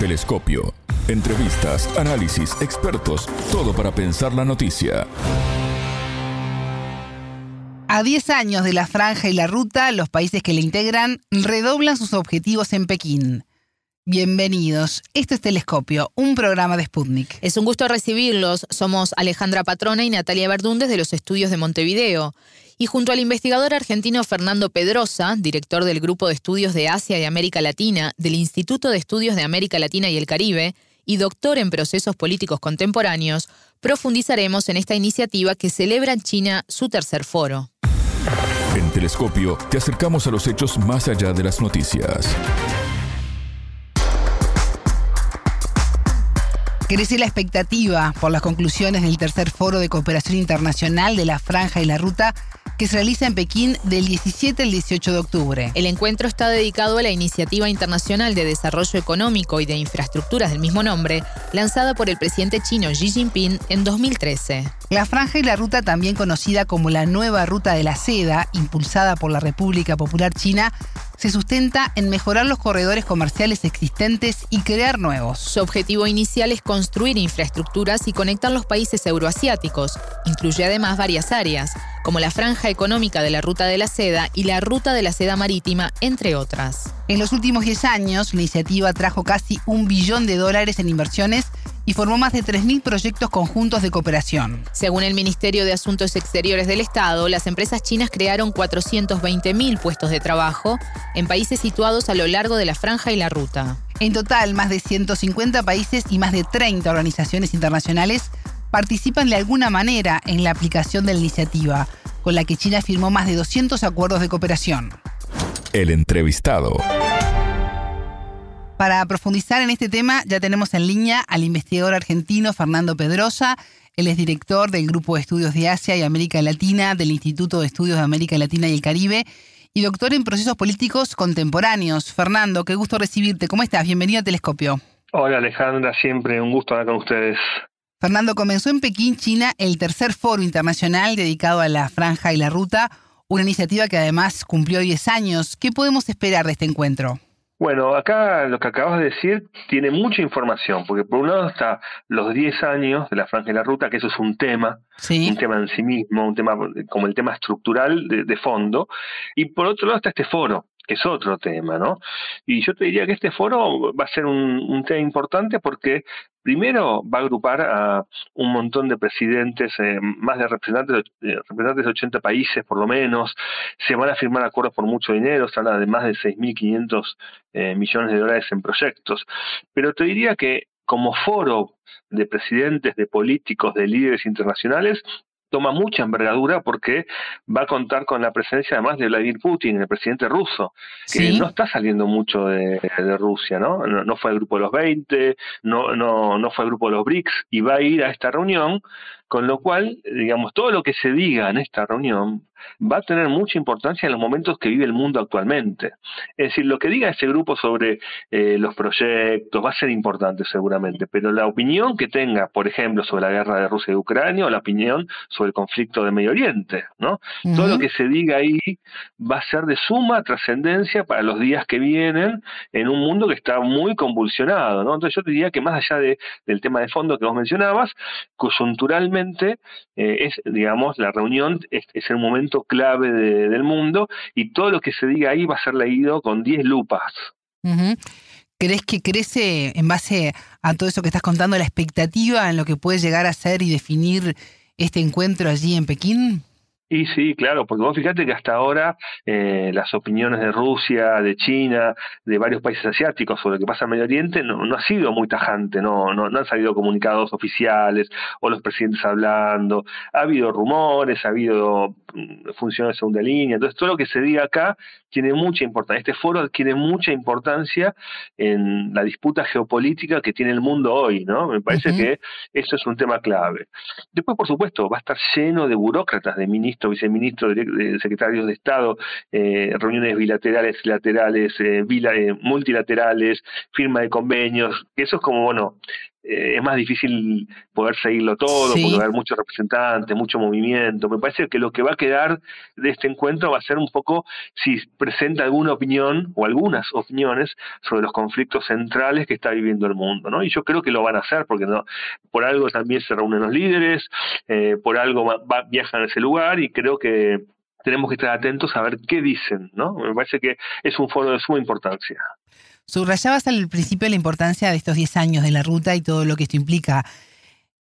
Telescopio. Entrevistas, análisis, expertos, todo para pensar la noticia. A 10 años de la franja y la ruta, los países que la integran redoblan sus objetivos en Pekín. Bienvenidos. Esto es Telescopio, un programa de Sputnik. Es un gusto recibirlos. Somos Alejandra Patrona y Natalia Verdúndez de los estudios de Montevideo. Y junto al investigador argentino Fernando Pedrosa, director del Grupo de Estudios de Asia y América Latina del Instituto de Estudios de América Latina y el Caribe, y doctor en procesos políticos contemporáneos, profundizaremos en esta iniciativa que celebra en China su tercer foro. En Telescopio te acercamos a los hechos más allá de las noticias. Crece la expectativa por las conclusiones del tercer foro de cooperación internacional de la Franja y la Ruta que se realiza en Pekín del 17 al 18 de octubre. El encuentro está dedicado a la Iniciativa Internacional de Desarrollo Económico y de Infraestructuras del mismo nombre, lanzada por el presidente chino Xi Jinping en 2013. La franja y la ruta, también conocida como la Nueva Ruta de la Seda, impulsada por la República Popular China, se sustenta en mejorar los corredores comerciales existentes y crear nuevos. Su objetivo inicial es construir infraestructuras y conectar los países euroasiáticos. Incluye además varias áreas, como la franja económica de la Ruta de la Seda y la Ruta de la Seda Marítima, entre otras. En los últimos 10 años, la iniciativa trajo casi un billón de dólares en inversiones y formó más de 3.000 proyectos conjuntos de cooperación. Según el Ministerio de Asuntos Exteriores del Estado, las empresas chinas crearon 420.000 puestos de trabajo en países situados a lo largo de la franja y la ruta. En total, más de 150 países y más de 30 organizaciones internacionales participan de alguna manera en la aplicación de la iniciativa, con la que China firmó más de 200 acuerdos de cooperación. El entrevistado. Para profundizar en este tema, ya tenemos en línea al investigador argentino Fernando Pedrosa. Él es director del Grupo de Estudios de Asia y América Latina del Instituto de Estudios de América Latina y el Caribe y doctor en procesos políticos contemporáneos. Fernando, qué gusto recibirte. ¿Cómo estás? Bienvenido a Telescopio. Hola Alejandra, siempre un gusto hablar con ustedes. Fernando, comenzó en Pekín, China, el tercer foro internacional dedicado a la franja y la ruta, una iniciativa que además cumplió 10 años. ¿Qué podemos esperar de este encuentro? Bueno, acá lo que acabas de decir tiene mucha información, porque por un lado está los 10 años de la franja y la ruta, que eso es un tema, un tema en sí mismo, un tema como el tema estructural de, de fondo, y por otro lado está este foro, es otro tema, ¿no? Y yo te diría que este foro va a ser un, tema importante porque primero va a agrupar a un montón de presidentes, eh, más de representantes, de representantes de 80 países por lo menos, se van a firmar acuerdos por mucho dinero, se habla de más de 6.500 eh, millones de dólares en proyectos, pero te diría que como foro de presidentes, de políticos, de líderes internacionales, toma mucha envergadura porque va a contar con la presencia además de Vladimir Putin, el presidente ruso, que no está saliendo mucho de, Rusia, ¿no? ¿no? fue el grupo de los 20, no, no, no fue el grupo de los BRICS y va a ir a esta reunión, con lo cual, digamos, todo lo que se diga en esta reunión va a tener mucha importancia en los momentos que vive el mundo actualmente. Es decir, lo que diga ese grupo sobre eh, los proyectos va a ser importante seguramente, pero la opinión que tenga, por ejemplo, sobre la guerra de Rusia y Ucrania o la opinión sobre el conflicto de Medio Oriente, ¿no? Todo lo que se diga ahí va a ser de suma trascendencia para los días que vienen en un mundo que está muy convulsionado, ¿no? Entonces yo te diría que más allá de, del tema de fondo que vos mencionabas, coyunturalmente eh, es, digamos, la reunión es, el momento clave del mundo y todo lo que se diga ahí va a ser leído con 10 lupas. ¿Crees que crece en base a todo eso que estás contando la expectativa en lo que puede llegar a ser y definir este encuentro allí en Pekín? Y sí, claro, porque vos fíjate que hasta ahora eh, las opiniones de Rusia, de China, de varios países asiáticos sobre lo que pasa en Medio Oriente no, no ha sido muy tajante, no, no, no han salido comunicados oficiales o los presidentes hablando, ha habido rumores, ha habido mm, funciones de segunda línea, entonces todo lo que se diga acá tiene mucha importancia, este foro tiene mucha importancia en la disputa geopolítica que tiene el mundo hoy, ¿no? Me parece que eso es un tema clave. Después, por supuesto, va a estar lleno de burócratas, de ministros viceministro, de secretarios de Estado, eh, reuniones bilaterales, laterales, eh, eh, multilaterales, firma de convenios, eso es como, bueno, eh, es más difícil poder seguirlo todo, porque va a haber muchos representantes, mucho movimiento. Me parece que lo que va a quedar de este encuentro va a ser un poco si presenta alguna opinión o algunas opiniones sobre los conflictos centrales que está viviendo el mundo, ¿no? Y yo creo que lo van a hacer, porque no, por algo también se reúnen los líderes, eh, por algo va, viajan a ese lugar y creo que tenemos que estar atentos a ver qué dicen, ¿no? Me parece que es un foro de suma importancia. Subrayabas al principio la importancia de estos 10 años de la ruta y todo lo que esto implica.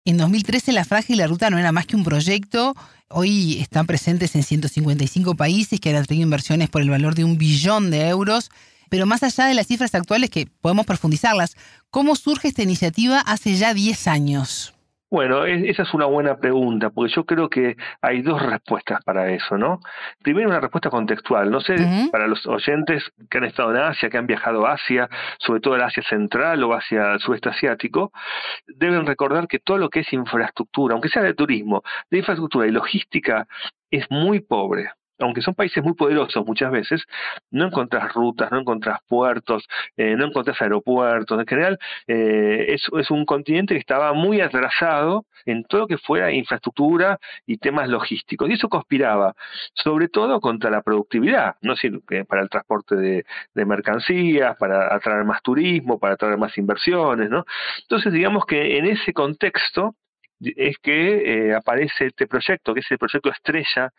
En 2013 la Franja y la Ruta no era más que un proyecto. Hoy están presentes en 155 países que han tenido inversiones por el valor de un billón de euros. Pero más allá de las cifras actuales, que podemos profundizarlas, ¿cómo surge esta iniciativa hace ya 10 años? Bueno, esa es una buena pregunta, porque yo creo que hay dos respuestas para eso, ¿no? Primero, una respuesta contextual. No sé, para los oyentes que han estado en Asia, que han viajado a Asia, sobre todo a Asia Central o hacia el sudeste asiático, deben recordar que todo lo que es infraestructura, aunque sea de turismo, de infraestructura y logística, es muy pobre aunque son países muy poderosos muchas veces, no encontrás rutas, no encontrás puertos, eh, no encontrás aeropuertos. En general, eh, es, es, un continente que estaba muy atrasado en todo lo que fuera infraestructura y temas logísticos. Y eso conspiraba, sobre todo contra la productividad, no sino para el transporte de, mercancías, para atraer más turismo, para atraer más inversiones. ¿no? Entonces, digamos que en ese contexto, es que eh, aparece este proyecto, que es el proyecto estrella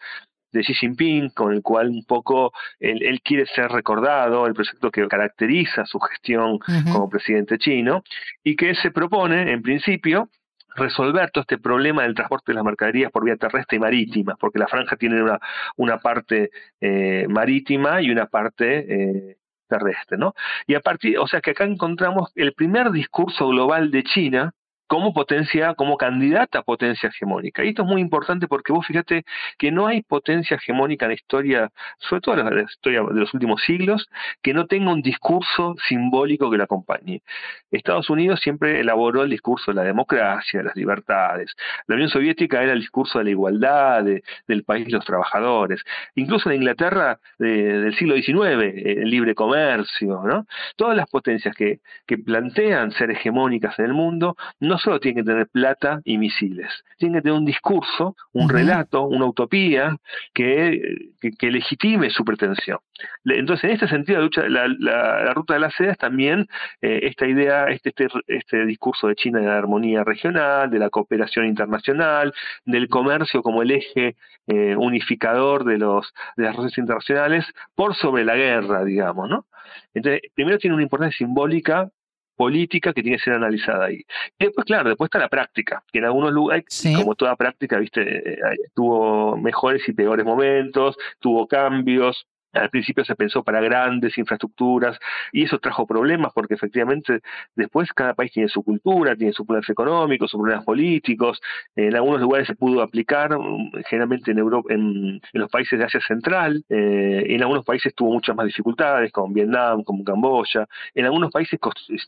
de Xi Jinping, con el cual un poco él, quiere ser recordado, el proyecto que caracteriza su gestión como presidente chino, y que se propone, en principio, resolver todo este problema del transporte de las mercaderías por vía terrestre y marítima, porque la franja tiene una, una parte eh, marítima y una parte eh, terrestre, ¿no? Y a partir, o sea que acá encontramos el primer discurso global de China como potencia, como candidata a potencia hegemónica. Y esto es muy importante porque vos fíjate que no hay potencia hegemónica en la historia, sobre todo en la historia de los últimos siglos, que no tenga un discurso simbólico que la acompañe. Estados Unidos siempre elaboró el discurso de la democracia, de las libertades. La Unión Soviética era el discurso de la igualdad, del país de los trabajadores. Incluso en Inglaterra del siglo XIX, el libre comercio, ¿no? Todas las potencias que, que plantean ser hegemónicas en el mundo no solo tiene que tener plata y misiles, tiene que tener un discurso, un relato, una utopía que, que, legitime su pretensión. Entonces, en este sentido, la, lucha, la, ruta de la seda es también eh, esta idea, este, este, este, discurso de China de la armonía regional, de la cooperación internacional, del comercio como el eje eh, unificador de, los, de las relaciones internacionales por sobre la guerra, digamos, ¿no? Entonces, primero tiene una importancia simbólica política que tiene que ser analizada ahí. Y después, claro, después está la práctica, que en algunos lugares, como toda práctica, viste, eh, tuvo mejores y peores momentos, tuvo cambios, al principio se pensó para grandes infraestructuras y eso trajo problemas porque efectivamente después cada país tiene su cultura, tiene sus problemas económicos, sus problemas políticos. En algunos lugares se pudo aplicar, mm, generalmente en Europa, en, los países de Asia Central. Eh, en algunos países tuvo muchas más dificultades, como Vietnam, como Camboya. En algunos países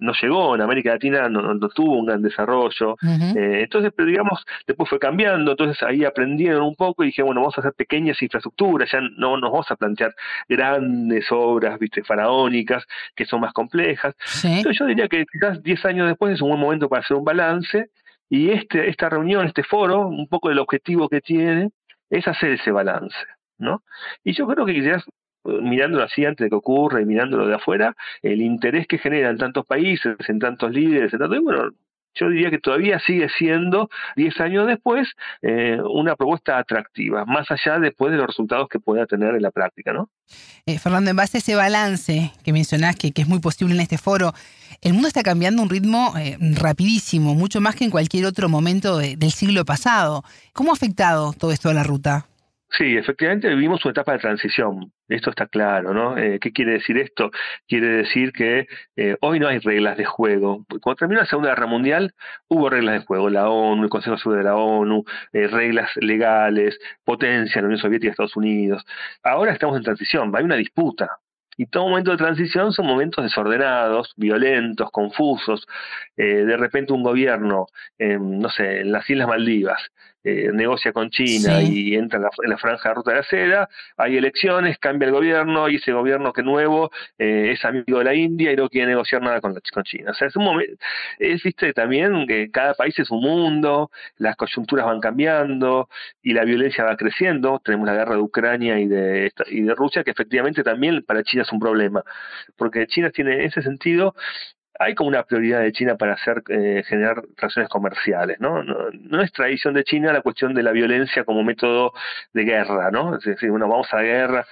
no llegó, en América Latina no, tuvo un gran desarrollo. Eh, entonces, pero digamos, después fue cambiando. Entonces ahí aprendieron un poco y dije, bueno, vamos a hacer pequeñas infraestructuras, ya no nos vamos a plantear grandes obras, viste, faraónicas, que son más complejas. Entonces yo diría que quizás 10 años después es un buen momento para hacer un balance y este, esta reunión, este foro, un poco el objetivo que tiene es hacer ese balance, ¿no? Y yo creo que quizás mirándolo así antes de que ocurra y mirándolo de afuera, el interés que genera en tantos países, en tantos líderes, en tanto, y bueno, yo diría que todavía sigue siendo, 10 años después, eh, una propuesta atractiva, más allá después de los resultados que pueda tener en la práctica, ¿no? Eh, Fernando, en base a ese balance que mencionás, que, es muy posible en este foro, el mundo está cambiando a un ritmo eh, rapidísimo, mucho más que en cualquier otro momento del siglo pasado. ¿Cómo ha afectado todo esto a la ruta? Sí, efectivamente vivimos una etapa de transición, esto está claro, ¿no? Eh, ¿Qué quiere decir esto? Quiere decir que eh, hoy no hay reglas de juego. Cuando terminó la Segunda Guerra Mundial, hubo reglas de juego, la ONU, el Consejo Sur de la ONU, eh, reglas legales, potencia, la Unión Soviética y Estados Unidos. Ahora estamos en transición, hay una disputa, y todo momento de transición son momentos desordenados, violentos, confusos. de repente un gobierno, no sé, en las Islas Maldivas, eh, negocia con China y entra en la, franja de ruta de la seda, hay elecciones, cambia el gobierno y ese gobierno que nuevo eh, es amigo de la India y no quiere negociar nada con, con China. O sea, es un momento, es, viste, también que cada país es un mundo, las coyunturas van cambiando y la violencia va creciendo. Tenemos la guerra de Ucrania y de, y de Rusia, que efectivamente también para China es un problema, porque China tiene en ese sentido hay como una prioridad de China para hacer eh, generar relaciones comerciales, ¿no? ¿no? es tradición de China la cuestión de la violencia como método de guerra, ¿no? Es decir, bueno, vamos a la guerra.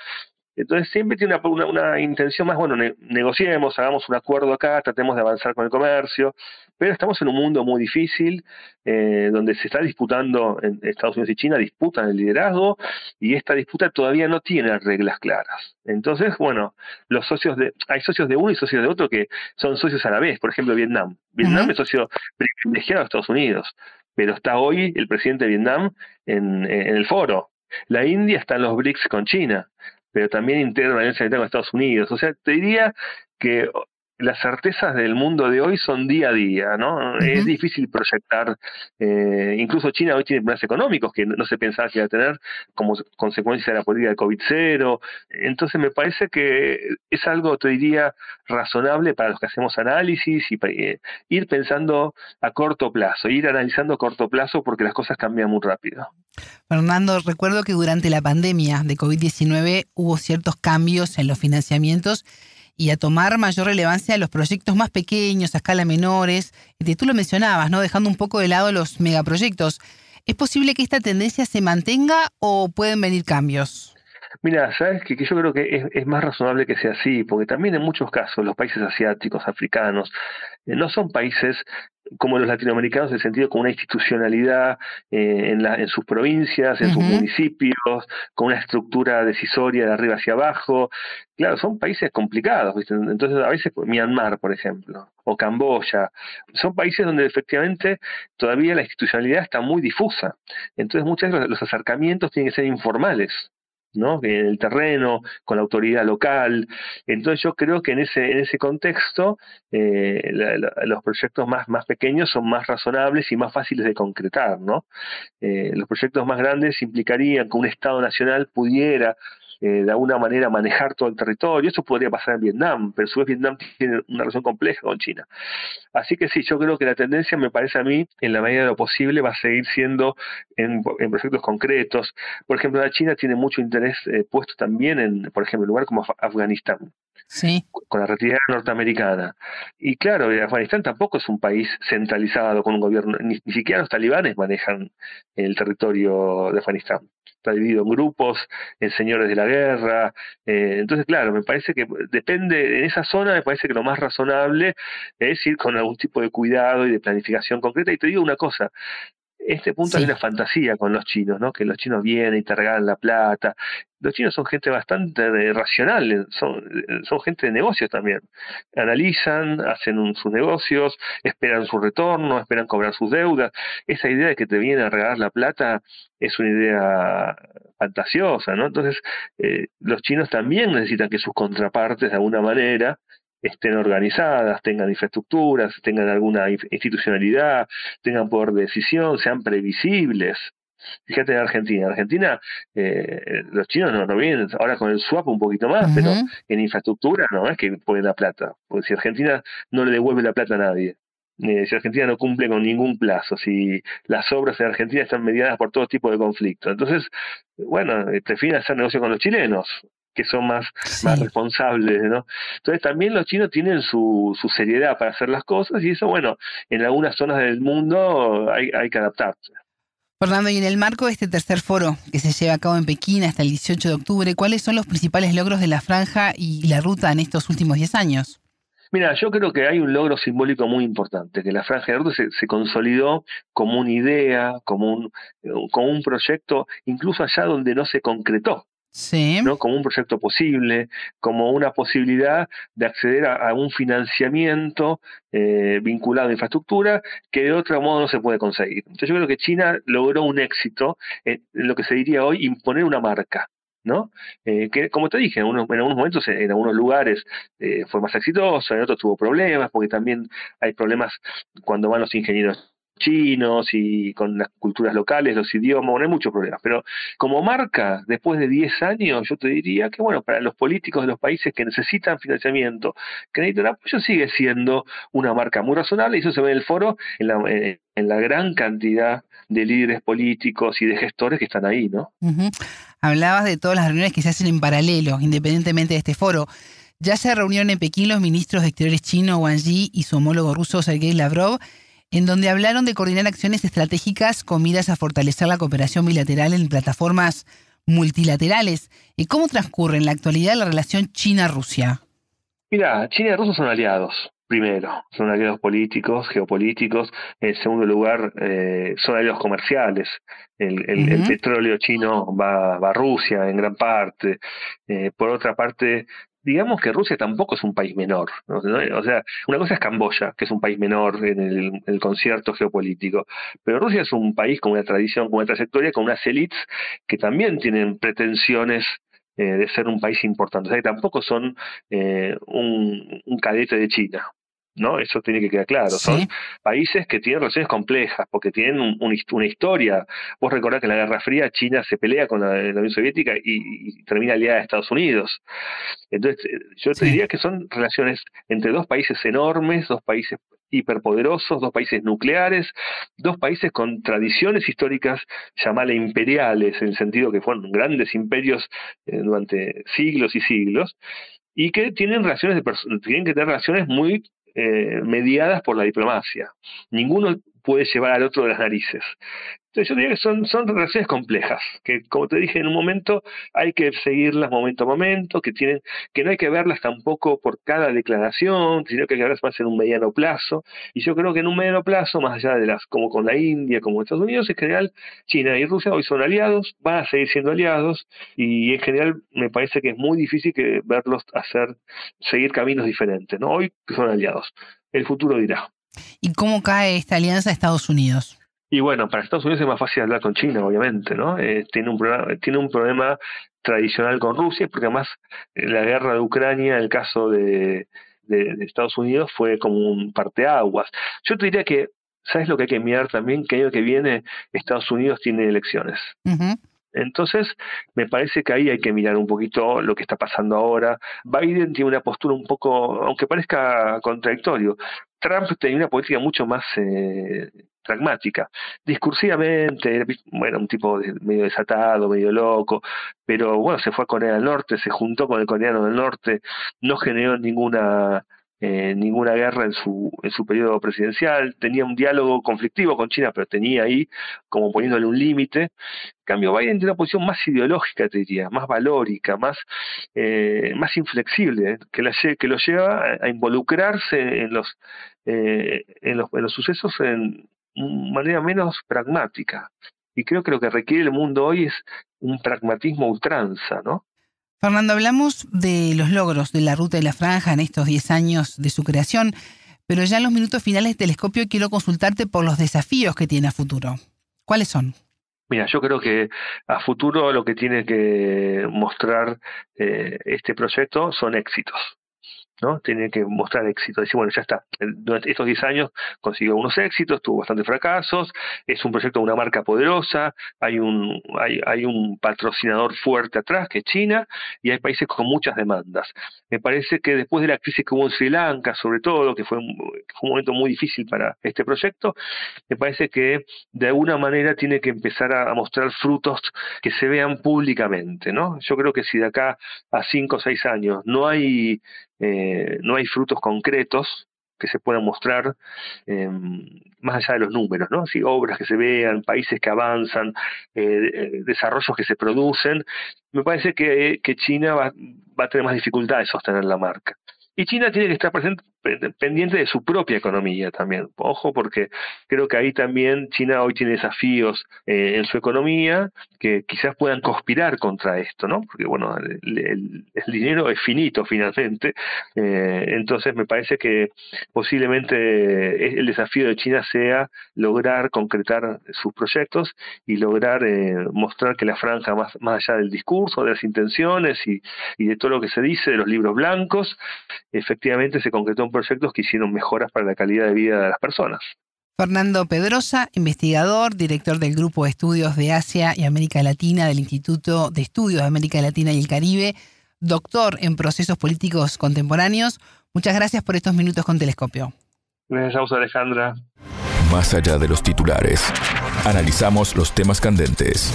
Entonces siempre tiene una, una, intención más, bueno, negociemos, hagamos un acuerdo acá, tratemos de avanzar con el comercio, pero estamos en un mundo muy difícil, eh, donde se está disputando, en Estados Unidos y China disputan el liderazgo, y esta disputa todavía no tiene reglas claras. Entonces, bueno, los socios de, hay socios de uno y socios de otro que son socios a la vez, por ejemplo, Vietnam. Vietnam es socio privilegiado de Estados Unidos, pero está hoy el presidente de Vietnam en, en el foro. La India está en los BRICS con China pero también integra la alianza militar con Estados Unidos. O sea, te diría que las certezas del mundo de hoy son día a día, ¿no? Es difícil proyectar, eh, incluso China hoy tiene problemas económicos que no se pensaba que iba a tener como consecuencia de la política de COVID-0, entonces me parece que es algo, te diría, razonable para los que hacemos análisis y eh, ir pensando a corto plazo, ir analizando a corto plazo porque las cosas cambian muy rápido. Fernando, recuerdo que durante la pandemia de COVID-19 hubo ciertos cambios en los financiamientos y a tomar mayor relevancia los proyectos más pequeños, a escala menores. Tú lo mencionabas, ¿no? Dejando un poco de lado los megaproyectos. ¿Es posible que esta tendencia se mantenga o pueden venir cambios? Mira, sabes que, yo creo que es, es, más razonable que sea así, porque también en muchos casos los países asiáticos, africanos, eh, no son países como los latinoamericanos en el sentido con una institucionalidad eh, en, la, en sus provincias, en sus municipios, con una estructura decisoria de arriba hacia abajo. Claro, son países complicados, entonces a veces Myanmar, por ejemplo, o Camboya, son países donde efectivamente todavía la institucionalidad está muy difusa. Entonces muchas veces los acercamientos tienen que ser informales. ¿No? en el terreno, con la autoridad local. Entonces yo creo que en ese, en ese contexto eh, los proyectos más, más pequeños son más razonables y más fáciles de concretar. ¿no? Eh, los proyectos más grandes implicarían que un Estado nacional pudiera eh, de alguna manera manejar todo el territorio. Eso podría pasar en Vietnam, pero a su vez Vietnam tiene una relación compleja con China. Así que sí, yo creo que la tendencia, me parece a mí, en la medida de lo posible, va a seguir siendo en, proyectos concretos. Por ejemplo, la China tiene mucho interés eh, puesto también en, por ejemplo, en lugar como Afganistán. Sí. con la retirada norteamericana. Y claro, Afganistán tampoco es un país centralizado con un gobierno, ni, siquiera los talibanes manejan el territorio de Afganistán está dividido en grupos, en señores de la guerra. Eh, entonces, claro, me parece que depende, en esa zona me parece que lo más razonable es ir con algún tipo de cuidado y de planificación concreta. Y te digo una cosa, este punto hay una fantasía con los chinos, ¿no? Que los chinos vienen y te regalan la plata. Los chinos son gente bastante eh, racional, eh, son, son gente de negocios también. Analizan, hacen sus negocios, esperan su retorno, esperan cobrar sus deudas. Esa idea de que te vienen a regalar la plata es una idea fantasiosa, ¿no? Entonces, eh, los chinos también necesitan que sus contrapartes, de alguna manera, estén organizadas, tengan infraestructuras, tengan alguna institucionalidad, tengan poder de decisión, sean previsibles. Fíjate en Argentina. En Argentina, eh, los chinos no, no vienen, ahora con el swap un poquito más, pero en infraestructura no es que ponen la plata. Porque si Argentina no le devuelve la plata a nadie, eh, si Argentina no cumple con ningún plazo, si las obras en Argentina están mediadas por todo tipo de conflictos. Entonces, bueno, eh, prefieren hacer negocio con los chilenos que son más, más responsables, ¿no? Entonces también los chinos tienen su, su seriedad para hacer las cosas y eso, bueno, en algunas zonas del mundo hay, hay que adaptarse. Fernando, y en el marco de este tercer foro que se lleva a cabo en Pekín hasta el 18 de octubre, ¿cuáles son los principales logros de la franja y la ruta en estos últimos 10 años? Mira, yo creo que hay un logro simbólico muy importante, que la Franja de Ruta se, se, consolidó como una idea, como un, como un proyecto, incluso allá donde no se concretó. ¿No? como un proyecto posible, como una posibilidad de acceder a, un financiamiento eh, vinculado a infraestructura que de otro modo no se puede conseguir. Entonces yo creo que China logró un éxito en, lo que se diría hoy imponer una marca. ¿no? Eh, que como te dije, en, en algunos momentos, en, algunos lugares eh, fue más exitoso, en otros tuvo problemas, porque también hay problemas cuando van los ingenieros chinos y con las culturas locales, los idiomas, no hay muchos problemas. Pero como marca, después de 10 años, yo te diría que, bueno, para los políticos de los países que necesitan financiamiento, que necesitan apoyo, sigue siendo una marca muy razonable y eso se ve en el foro en la, eh, en la gran cantidad de líderes políticos y de gestores que están ahí, ¿no? Hablabas de todas las reuniones que se hacen en paralelo, independientemente de este foro. Ya se reunieron en Pekín los ministros de Exteriores chino Wang Yi y su homólogo ruso Sergei Lavrov, en donde hablaron de coordinar acciones estratégicas con miras a fortalecer la cooperación bilateral en plataformas multilaterales. ¿Y cómo transcurre en la actualidad la relación China-Rusia? Mira, China y Rusia son aliados primero, son aliados políticos, geopolíticos. En segundo lugar, eh, son aliados comerciales. El, petróleo chino va, a Rusia en gran parte. Eh, por otra parte, digamos que Rusia tampoco es un país menor. O sea, una cosa es Camboya, que es un país menor en el, concierto geopolítico, pero Rusia es un país con una tradición, con una trayectoria, con unas élites que también tienen pretensiones eh, de ser un país importante. O sea, que tampoco son un, un cadete de China. ¿No? Eso tiene que quedar claro. Son países que tienen relaciones complejas, porque tienen una historia. Vos recordás que en la Guerra Fría China se pelea con la, Unión Soviética y, termina aliada a Estados Unidos. Entonces, eh, yo te diría que son relaciones entre dos países enormes, dos países hiperpoderosos, dos países nucleares, dos países con tradiciones históricas, llamarle imperiales, en el sentido que fueron grandes imperios eh, durante siglos y siglos, y que tienen relaciones de tienen que tener relaciones muy eh, mediadas por la diplomacia. Ninguno puede llevar al otro de las narices. Entonces yo diría que son, relaciones complejas, que como te dije en un momento, hay que seguirlas momento a momento, que tienen, que no hay que verlas tampoco por cada declaración, sino que hay que verlas más en un mediano plazo. Y yo creo que en un mediano plazo, más allá de las, como con la India, como Estados Unidos, en general, China y Rusia hoy son aliados, van a seguir siendo aliados, y en general me parece que es muy difícil que verlos hacer, seguir caminos diferentes, ¿no? Hoy son aliados. El futuro dirá. ¿Y cómo cae esta alianza de Estados Unidos? Y bueno, para Estados Unidos es más fácil hablar con China, obviamente, ¿no? Eh, tiene, un problema, tiene un problema tradicional con Rusia, porque además eh, la guerra de Ucrania, el caso de, Estados Unidos, fue como un parteaguas. Yo te diría que, ¿sabes lo que hay que mirar también? Que el año que viene Estados Unidos tiene elecciones. Entonces, me parece que ahí hay que mirar un poquito lo que está pasando ahora. Biden tiene una postura un poco, aunque parezca contradictorio, Trump tenía una política mucho más eh, pragmática. Discursivamente, bueno, un tipo medio desatado, medio loco, pero bueno, se fue a Corea del Norte, se juntó con el coreano del norte, no generó ninguna eh, ninguna guerra en su, en su periodo presidencial, tenía un diálogo conflictivo con China, pero tenía ahí como poniéndole un límite. Cambio, Biden tiene una posición más ideológica, te diría, más valórica, más, eh, más inflexible, que, la, que lo lleva a, involucrarse en los, eh, en los, en los sucesos en manera menos pragmática. Y creo que lo que requiere el mundo hoy es un pragmatismo ultranza, ¿no? Fernando, hablamos de los logros de la Ruta de la Franja en estos 10 años de su creación, pero ya en los minutos finales del telescopio quiero consultarte por los desafíos que tiene a futuro. ¿Cuáles son? Mira, yo creo que a futuro lo que tiene que mostrar eh, este proyecto son éxitos. ¿No? Tiene que mostrar éxito. Decir, bueno, ya está. Durante estos 10 años consiguió unos éxitos, tuvo bastantes fracasos, es un proyecto de una marca poderosa, hay un, hay, hay un patrocinador fuerte atrás, que es China, y hay países con muchas demandas. Me parece que después de la crisis que hubo en Sri Lanka, sobre todo, que fue un, momento muy difícil para este proyecto, me parece que de alguna manera tiene que empezar a, mostrar frutos que se vean públicamente, ¿no? Yo creo que si de acá a 5 o 6 años no hay eh, no hay frutos concretos que se puedan mostrar em, más allá de los números, ¿no? Si obras que se vean, países que avanzan, eh, eh, desarrollos que se producen, me parece que, China va, va, a tener más dificultades de sostener la marca. Y China tiene que estar presente, pendiente de su propia economía también. Ojo, porque creo que ahí también China hoy tiene desafíos eh, en su economía que quizás puedan conspirar contra esto, ¿no? Porque, bueno, el, dinero es finito finalmente. Eh, entonces, me parece que posiblemente el desafío de China sea lograr concretar sus proyectos y lograr eh, mostrar que la franja, más, más allá del discurso, de las intenciones y, y de todo lo que se dice de los libros blancos, efectivamente se concretó proyectos que hicieron mejoras para la calidad de vida de las personas. Fernando Pedrosa, investigador, director del Grupo de Estudios de Asia y América Latina del Instituto de Estudios de América Latina y el Caribe, doctor en procesos políticos contemporáneos. Muchas gracias por estos minutos con Telescopio. Gracias a Alejandra. Más allá de los titulares, analizamos los temas candentes.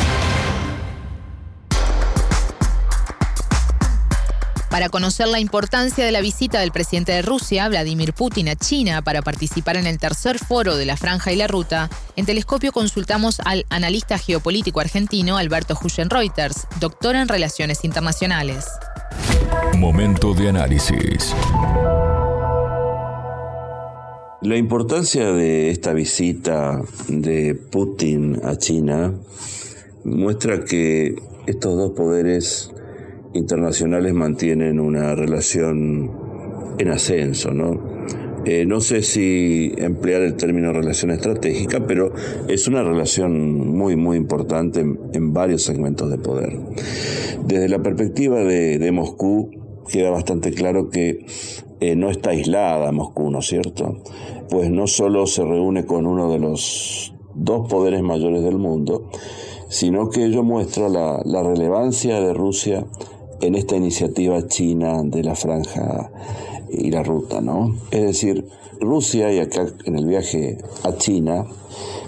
Para conocer la importancia de la visita del presidente de Rusia, Vladimir Putin, a China para participar en el tercer foro de la Franja y la Ruta, en Telescopio consultamos al analista geopolítico argentino Alberto Huschen-Reuters, doctor en Relaciones Internacionales. Momento de análisis. La importancia de esta visita de Putin a China muestra que estos dos poderes internacionales mantienen una relación en ascenso, ¿no? Eh, no sé si emplear el término relación estratégica, pero es una relación muy, muy importante en, varios segmentos de poder. Desde la perspectiva de, Moscú, queda bastante claro que eh, no está aislada Moscú, ¿no es cierto? Pues no solo se reúne con uno de los dos poderes mayores del mundo, sino que ello muestra la, la relevancia de Rusia en esta iniciativa china de la franja y la ruta, ¿no? Es decir, Rusia, y acá en el viaje a China,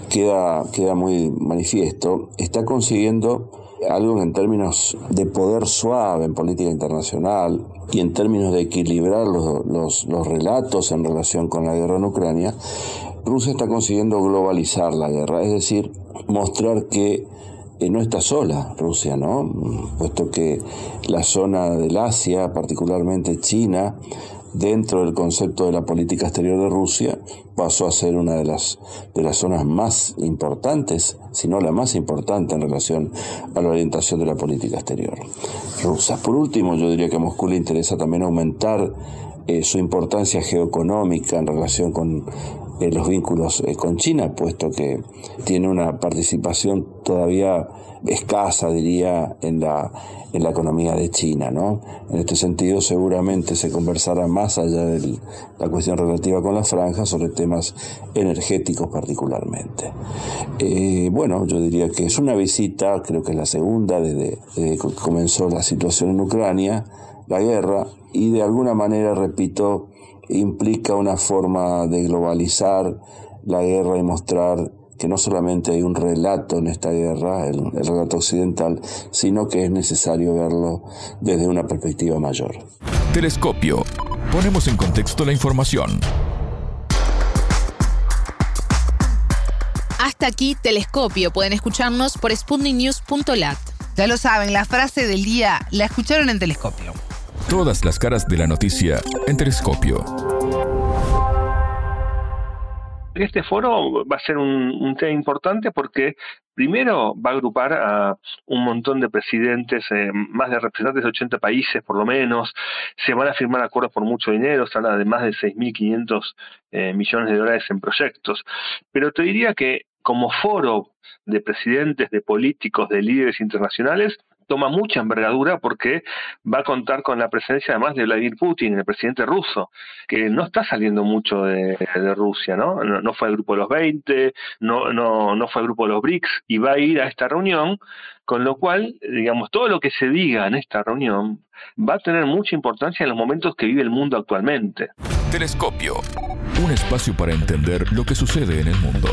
queda, queda muy manifiesto, está consiguiendo algo en términos de poder suave en política internacional y en términos de equilibrar los, los, los relatos en relación con la guerra en Ucrania, Rusia está consiguiendo globalizar la guerra, es decir, mostrar que no está sola Rusia, ¿no? Puesto que la zona del Asia, particularmente China, dentro del concepto de la política exterior de Rusia, pasó a ser una de las, de las zonas más importantes, si no la más importante en relación a la orientación de la política exterior rusa. Por último, yo diría que a Moscú le interesa también aumentar eh, su importancia geoeconómica en relación con eh, los vínculos eh, con China, puesto que tiene una participación todavía escasa, diría, en la, en la economía de China. ¿no? En este sentido, seguramente se conversará más allá de la cuestión relativa con la franja sobre temas energéticos particularmente. Eh, bueno, yo diría que es una visita, creo que es la segunda desde que comenzó la situación en Ucrania, la guerra, y de alguna manera, repito, implica una forma de globalizar la guerra y mostrar que no solamente hay un relato en esta guerra, el, relato occidental, sino que es necesario verlo desde una perspectiva mayor. Telescopio. Ponemos en contexto la información. Hasta aquí Telescopio. Pueden escucharnos por sputniknews.lat. Ya lo saben, la frase del día la escucharon en Telescopio. Todas las caras de la noticia en Telescopio. Este foro va a ser un, tema importante porque primero va a agrupar a un montón de presidentes, eh, más de representantes de 80 países por lo menos, se van a firmar acuerdos por mucho dinero, se habla de más de 6.500 eh, millones de dólares en proyectos. Pero te diría que como foro de presidentes, de políticos, de líderes internacionales, toma mucha envergadura porque va a contar con la presencia además de Vladimir Putin, el presidente ruso, que no está saliendo mucho de, Rusia, ¿no? ¿no? fue al grupo de los 20, no, no, no fue al grupo de los BRICS y va a ir a esta reunión, con lo cual, digamos, todo lo que se diga en esta reunión va a tener mucha importancia en los momentos que vive el mundo actualmente. Telescopio, un espacio para entender lo que sucede en el mundo.